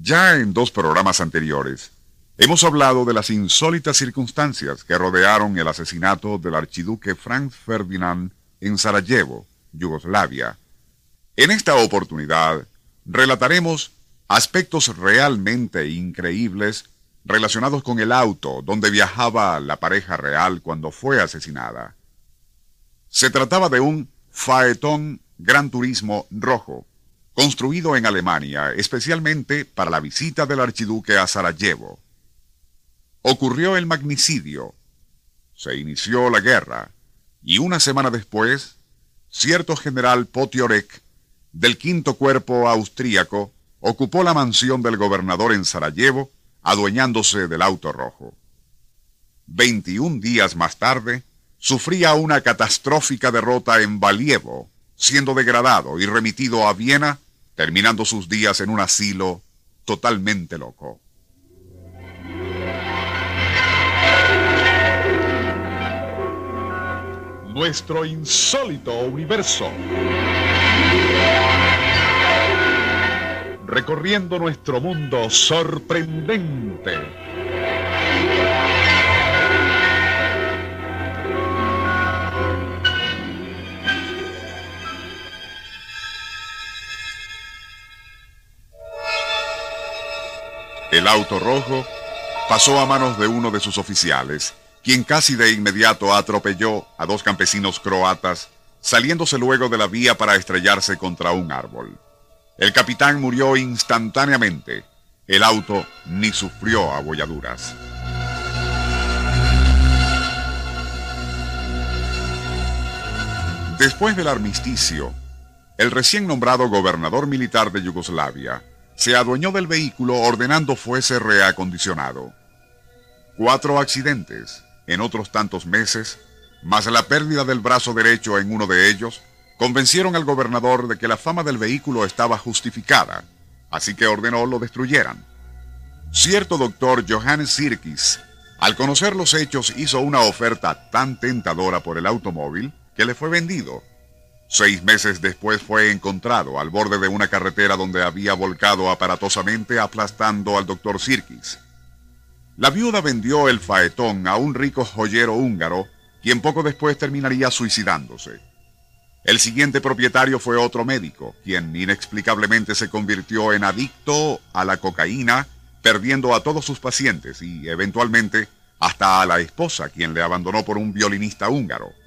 Ya en dos programas anteriores, hemos hablado de las insólitas circunstancias que rodearon el asesinato del archiduque Franz Ferdinand en Sarajevo, Yugoslavia. En esta oportunidad, relataremos aspectos realmente increíbles relacionados con el auto donde viajaba la pareja real cuando fue asesinada. Se trataba de un Faetón Gran Turismo rojo, construido en Alemania especialmente para la visita del archiduque a Sarajevo. Ocurrió el magnicidio, se inició la guerra, y una semana después, cierto general Potiorek, del quinto cuerpo austríaco, ocupó la mansión del gobernador en Sarajevo, adueñándose del auto rojo. Veintiún días más tarde, sufría una catastrófica derrota en Valievo, siendo degradado y remitido a Viena terminando sus días en un asilo totalmente loco. Nuestro insólito universo. Recorriendo nuestro mundo sorprendente. El auto rojo pasó a manos de uno de sus oficiales, quien casi de inmediato atropelló a dos campesinos croatas, saliéndose luego de la vía para estrellarse contra un árbol. El capitán murió instantáneamente. El auto ni sufrió abolladuras. Después del armisticio, el recién nombrado gobernador militar de Yugoslavia se adueñó del vehículo ordenando fuese reacondicionado. Cuatro accidentes en otros tantos meses, más la pérdida del brazo derecho en uno de ellos, convencieron al gobernador de que la fama del vehículo estaba justificada, así que ordenó lo destruyeran. Cierto doctor Johannes Sirkis, al conocer los hechos, hizo una oferta tan tentadora por el automóvil que le fue vendido Seis meses después fue encontrado al borde de una carretera donde había volcado aparatosamente aplastando al doctor Sirkis. La viuda vendió el faetón a un rico joyero húngaro, quien poco después terminaría suicidándose. El siguiente propietario fue otro médico, quien inexplicablemente se convirtió en adicto a la cocaína, perdiendo a todos sus pacientes y, eventualmente, hasta a la esposa, quien le abandonó por un violinista húngaro.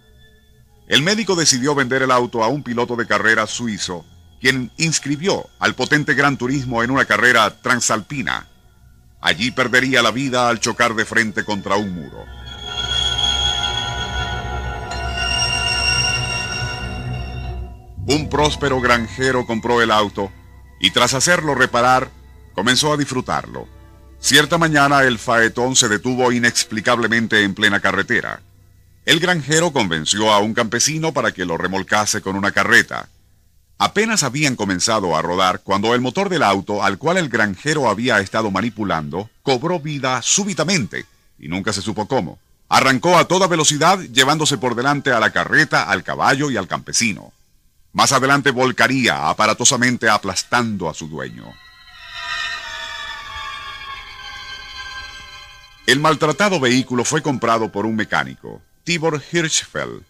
El médico decidió vender el auto a un piloto de carrera suizo, quien inscribió al potente Gran Turismo en una carrera transalpina. Allí perdería la vida al chocar de frente contra un muro. Un próspero granjero compró el auto y tras hacerlo reparar, comenzó a disfrutarlo. Cierta mañana el faetón se detuvo inexplicablemente en plena carretera. El granjero convenció a un campesino para que lo remolcase con una carreta. Apenas habían comenzado a rodar cuando el motor del auto al cual el granjero había estado manipulando cobró vida súbitamente, y nunca se supo cómo. Arrancó a toda velocidad llevándose por delante a la carreta, al caballo y al campesino. Más adelante volcaría aparatosamente aplastando a su dueño. El maltratado vehículo fue comprado por un mecánico. Tibor Hirschfeld,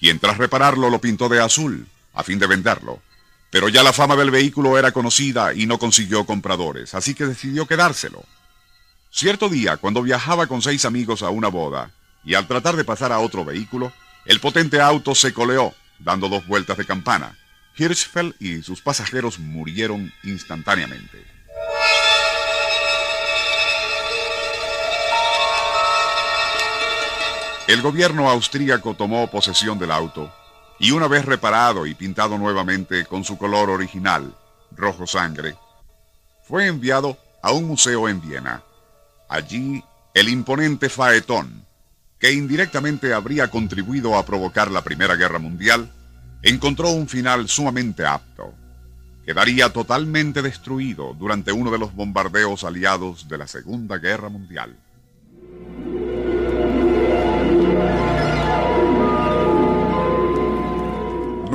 quien tras repararlo lo pintó de azul, a fin de venderlo. Pero ya la fama del vehículo era conocida y no consiguió compradores, así que decidió quedárselo. Cierto día, cuando viajaba con seis amigos a una boda, y al tratar de pasar a otro vehículo, el potente auto se coleó, dando dos vueltas de campana. Hirschfeld y sus pasajeros murieron instantáneamente. El gobierno austríaco tomó posesión del auto y una vez reparado y pintado nuevamente con su color original, rojo sangre, fue enviado a un museo en Viena. Allí, el imponente Faetón, que indirectamente habría contribuido a provocar la Primera Guerra Mundial, encontró un final sumamente apto. Quedaría totalmente destruido durante uno de los bombardeos aliados de la Segunda Guerra Mundial.